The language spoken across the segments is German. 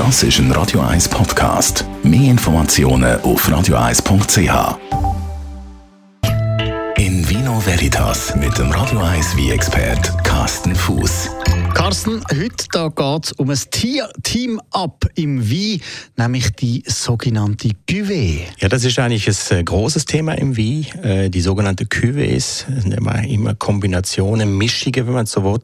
Das ist ein Radio 1 Podcast. Mehr Informationen auf radio1.ch. In Vino Veritas mit dem Radio 1 wie expert Carsten Fuß. Carsten, heute geht es um ein Team-Up im Wein, nämlich die sogenannte Cuvée. Ja, das ist eigentlich ein äh, großes Thema im Wein. Äh, die sogenannte Cuvées sind immer, immer Kombinationen, Mischige, wenn man so will.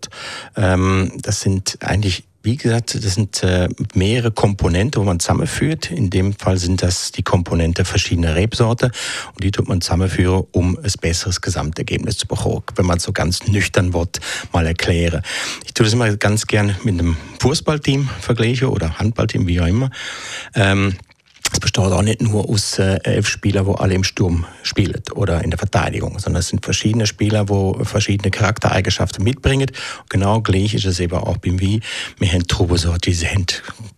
Ähm, das sind eigentlich wie gesagt, das sind äh, mehrere Komponenten, wo man zusammenführt. In dem Fall sind das die Komponenten verschiedener Rebsorten und die tut man zusammenführen, um ein besseres Gesamtergebnis zu bekommen. Wenn man so ganz nüchtern wird, mal erklären. Ich tue das immer ganz gern mit einem Fußballteam vergleichen oder Handballteam, wie auch immer. Ähm, es besteht auch nicht nur aus äh, elf Spielern, wo alle im Sturm spielen oder in der Verteidigung, sondern es sind verschiedene Spieler, wo verschiedene Charaktereigenschaften mitbringen. Genau gleich ist es eben auch beim Wein. Wir haben Trubesorte, die haben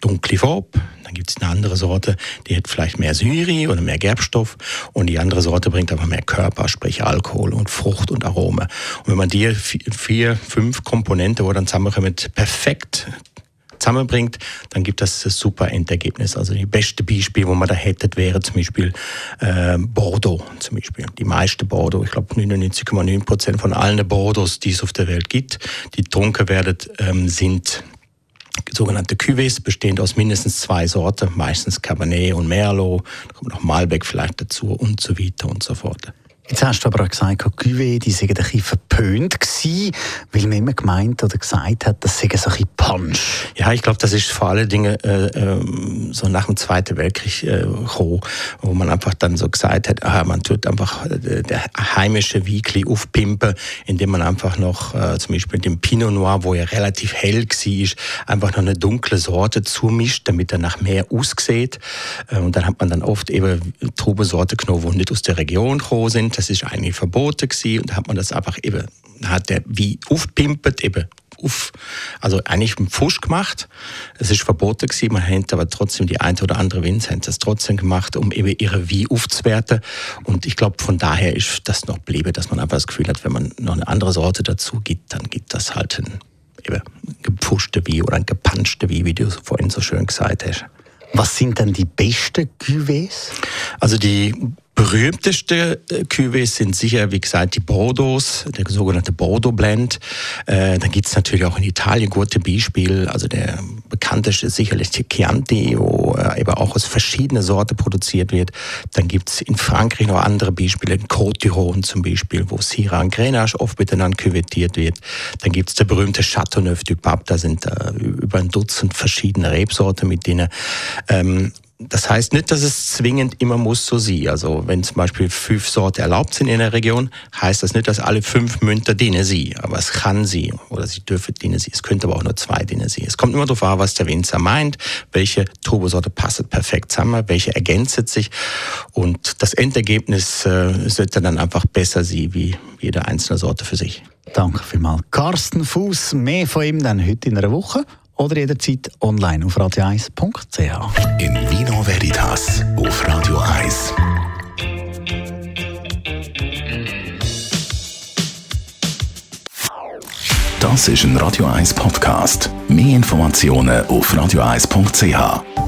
dunkle Farbe. Dann gibt es eine andere Sorte, die hat vielleicht mehr Syri oder mehr Gerbstoff. Und die andere Sorte bringt aber mehr Körper, sprich Alkohol und Frucht und Arome. Und wenn man die vier, fünf Komponenten, wo dann zusammenkommen, perfekt zusammenbringt, dann gibt das ein super Endergebnis. Also die beste Beispiel, wo man da hätte, wäre zum Beispiel äh, Bordeaux. Zum Beispiel. Die meisten Bordeaux, ich glaube 99,9 Prozent von allen Bordeaux, die es auf der Welt gibt, die getrunken werden, ähm, sind sogenannte Cuvées, bestehend aus mindestens zwei Sorten, meistens Cabernet und Merlot, da kommt noch Malbec vielleicht dazu und so weiter und so fort. Jetzt hast du aber auch gesagt, Cuvée, die seien ein bisschen verpönt gewesen, weil man immer gemeint oder gesagt hat, das sei so ein Punch. Ja, ich glaube, das ist vor allen Dingen äh, äh, so nach dem Zweiten Weltkrieg äh, wo man einfach dann so gesagt hat, aha, man tut einfach äh, der heimische Weekly aufpimpen, indem man einfach noch äh, zum Beispiel dem Pinot Noir, wo er relativ hell war, einfach noch eine dunkle Sorte zumischt, damit er nach mehr aussieht. Äh, und dann hat man dann oft eben Trubesorte genommen, die nicht aus der Region gekommen sind das ist eigentlich verboten gewesen und da hat man das einfach eben, hat der wie aufpimpert eben auf, also eigentlich mit Fusch gemacht. Es ist verboten gewesen, man hat aber trotzdem die eine oder andere Winz haben das trotzdem gemacht, um eben ihre Wie aufzuwerten. Und ich glaube, von daher ist das noch bliebe, dass man einfach das Gefühl hat, wenn man noch eine andere Sorte dazu gibt, dann gibt das halt ein eben gepfuschte Wie oder ein gepanschte Wie, wie du vorhin so schön gesagt hast. Was sind denn die besten Cuvées? Also die berühmteste äh, Cuvées sind sicher, wie gesagt, die Bordeaux, der sogenannte Bordeaux Blend. Äh, dann gibt es natürlich auch in Italien gute Beispiele. Also der bekannteste ist sicherlich die Chianti, wo äh, eben auch aus verschiedenen Sorten produziert wird. Dann gibt es in Frankreich noch andere Beispiele, in Côte d'Iron zum Beispiel, wo Syrah und Grenache oft miteinander küvettiert wird. Dann gibt es der berühmte Chateauneuf du Pape, da sind äh, über ein Dutzend verschiedene Rebsorten, mit denen ähm, das heißt nicht, dass es zwingend immer muss so sein. Also wenn zum Beispiel fünf Sorten erlaubt sind in der Region, heißt das nicht, dass alle fünf Münter dienen sie. Aber es kann sie oder sie dürfen dienen sie. Es könnte aber auch nur zwei dienen sie. Es kommt immer darauf an, was der Winzer meint, welche Turbosorte passt perfekt zusammen, welche ergänzt sich und das Endergebnis äh, sollte dann einfach besser sein wie jede einzelne Sorte für sich. Danke vielmals. Carsten Fuß, mehr von ihm dann heute in einer Woche oder jederzeit online auf radio1.ch. In Vino Veritas auf Radio 1. Das ist ein Radio 1 Podcast. Mehr Informationen auf radio1.ch.